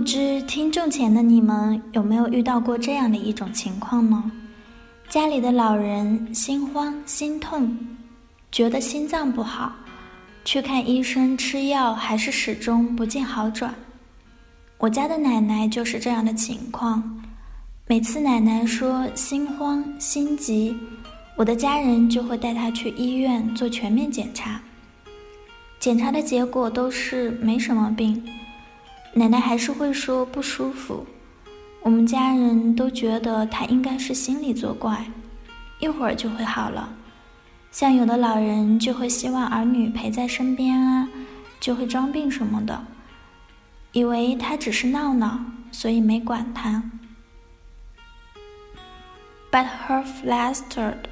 不知听众前的你们有没有遇到过这样的一种情况呢？家里的老人心慌心痛，觉得心脏不好，去看医生吃药还是始终不见好转。我家的奶奶就是这样的情况，每次奶奶说心慌心急，我的家人就会带她去医院做全面检查，检查的结果都是没什么病。奶奶还是会说不舒服，我们家人都觉得她应该是心理作怪，一会儿就会好了。像有的老人就会希望儿女陪在身边啊，就会装病什么的，以为他只是闹闹，所以没管他。But her flustered,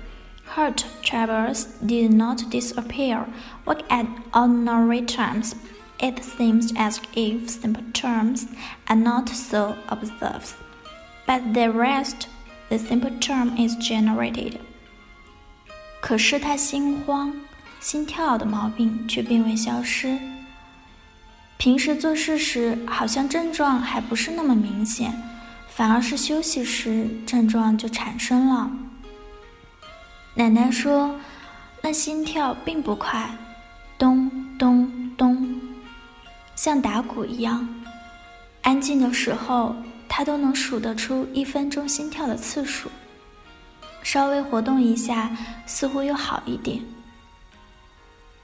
hurt troubles did not disappear. Work at ordinary times. It seems as if simple terms are not so observed, but the rest, the simple term is generated. 可是他心慌、心跳的毛病却并未消失。平时做事时好像症状还不是那么明显，反而是休息时症状就产生了。奶奶说，那心跳并不快，咚咚。像打鼓一样，安静的时候，他都能数得出一分钟心跳的次数。稍微活动一下，似乎又好一点。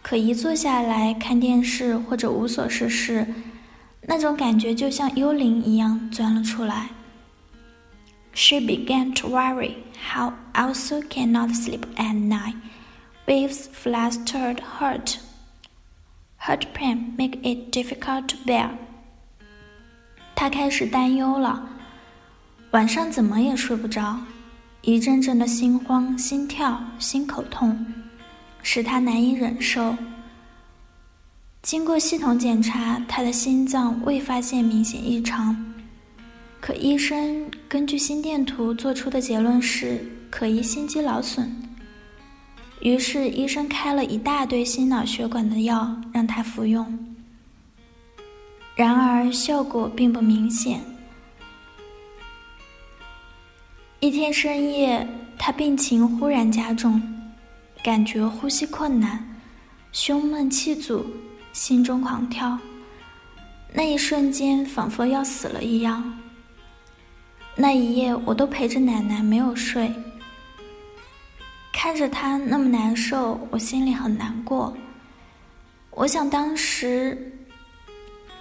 可一坐下来看电视或者无所事事，那种感觉就像幽灵一样钻了出来。She began to worry how also cannot sleep at night, with flustered heart. Heart pain make it difficult to bear。他开始担忧了，晚上怎么也睡不着，一阵阵的心慌、心跳、心口痛，使他难以忍受。经过系统检查，他的心脏未发现明显异常，可医生根据心电图做出的结论是可疑心肌劳损。于是医生开了一大堆心脑血管的药让他服用，然而效果并不明显。一天深夜，他病情忽然加重，感觉呼吸困难，胸闷气阻，心中狂跳。那一瞬间仿佛要死了一样。那一夜我都陪着奶奶没有睡。看着他那么难受，我心里很难过。我想当时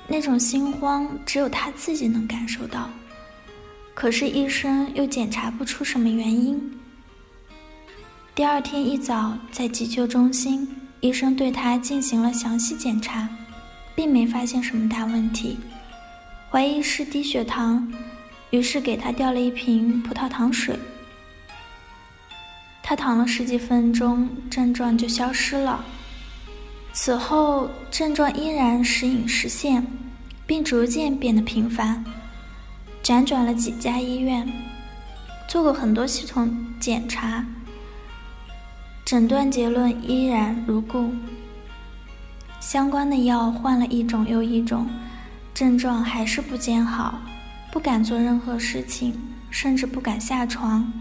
那种心慌，只有他自己能感受到。可是医生又检查不出什么原因。第二天一早，在急救中心，医生对他进行了详细检查，并没发现什么大问题，怀疑是低血糖，于是给他调了一瓶葡萄糖水。他躺了十几分钟，症状就消失了。此后，症状依然时隐时现，并逐渐变得频繁。辗转了几家医院，做过很多系统检查，诊断结论依然如故。相关的药换了一种又一种，症状还是不见好，不敢做任何事情，甚至不敢下床。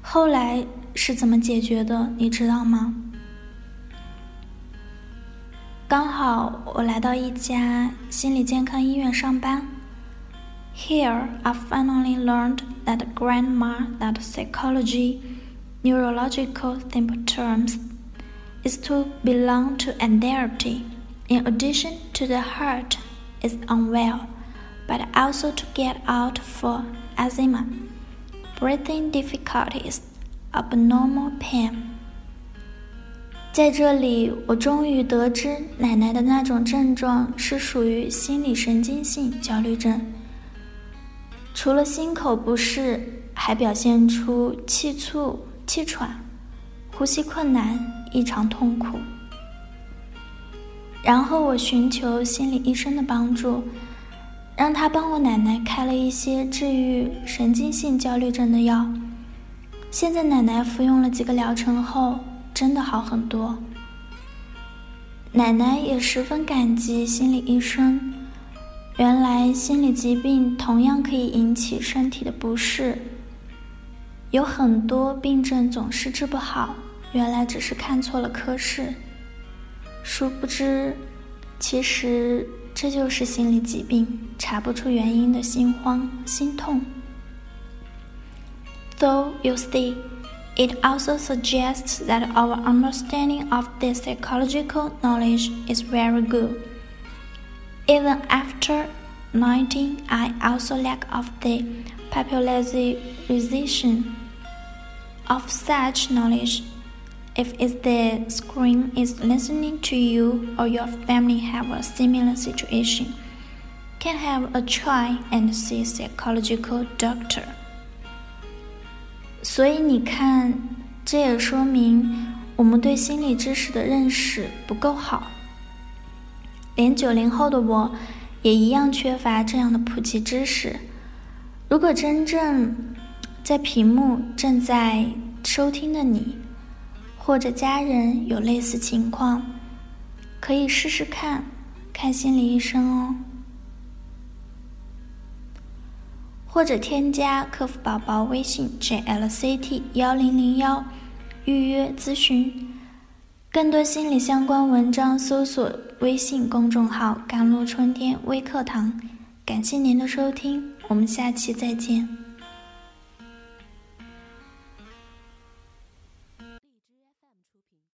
后来。是怎么解决的？你知道吗？刚好我来到一家心理健康医院上班。Here, I finally learned that grandma that psychology, neurological symptoms, is to belong to anxiety. In addition to the heart is unwell, but also to get out for asthma, breathing difficulties Abnormal pain，在这里，我终于得知奶奶的那种症状是属于心理神经性焦虑症。除了心口不适，还表现出气促、气喘、呼吸困难、异常痛苦。然后我寻求心理医生的帮助，让他帮我奶奶开了一些治愈神经性焦虑症的药。现在奶奶服用了几个疗程后，真的好很多。奶奶也十分感激心理医生。原来心理疾病同样可以引起身体的不适，有很多病症总是治不好，原来只是看错了科室。殊不知，其实这就是心理疾病查不出原因的心慌心痛。Though you see, it also suggests that our understanding of this psychological knowledge is very good. Even after 19, I also lack of the popularization of such knowledge. If the screen is listening to you or your family have a similar situation, can have a try and see psychological doctor. 所以你看，这也说明我们对心理知识的认识不够好。连九零后的我，也一样缺乏这样的普及知识。如果真正在屏幕正在收听的你，或者家人有类似情况，可以试试看看心理医生哦，或者添加客服宝宝微信 jlct 幺零零幺预约咨询。更多心理相关文章，搜索微信公众号“甘露春天微课堂”。感谢您的收听，我们下期再见。